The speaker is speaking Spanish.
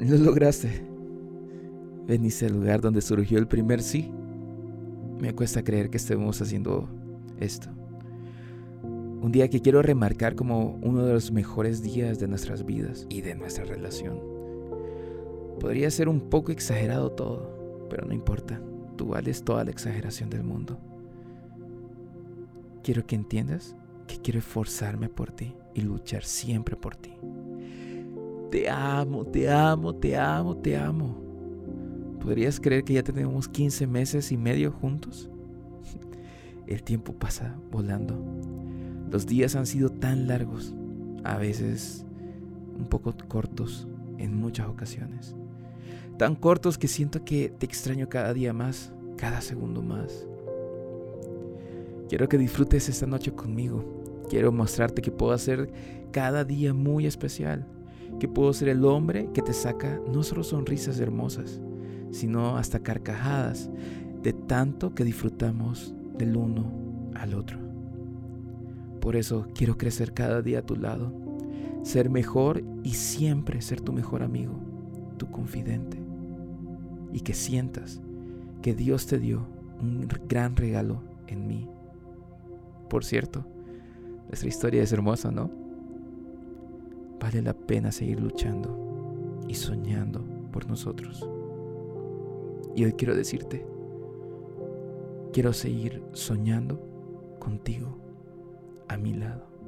Lo lograste. Veniste al lugar donde surgió el primer sí. Me cuesta creer que estemos haciendo esto. Un día que quiero remarcar como uno de los mejores días de nuestras vidas y de nuestra relación. Podría ser un poco exagerado todo, pero no importa. Tú vales toda la exageración del mundo. Quiero que entiendas que quiero esforzarme por ti y luchar siempre por ti. Te amo, te amo, te amo, te amo. ¿Podrías creer que ya tenemos 15 meses y medio juntos? El tiempo pasa volando. Los días han sido tan largos, a veces un poco cortos en muchas ocasiones. Tan cortos que siento que te extraño cada día más, cada segundo más. Quiero que disfrutes esta noche conmigo. Quiero mostrarte que puedo hacer cada día muy especial. Que puedo ser el hombre que te saca no solo sonrisas hermosas, sino hasta carcajadas de tanto que disfrutamos del uno al otro. Por eso quiero crecer cada día a tu lado, ser mejor y siempre ser tu mejor amigo, tu confidente. Y que sientas que Dios te dio un gran regalo en mí. Por cierto, nuestra historia es hermosa, ¿no? Vale la pena seguir luchando y soñando por nosotros. Y hoy quiero decirte, quiero seguir soñando contigo a mi lado.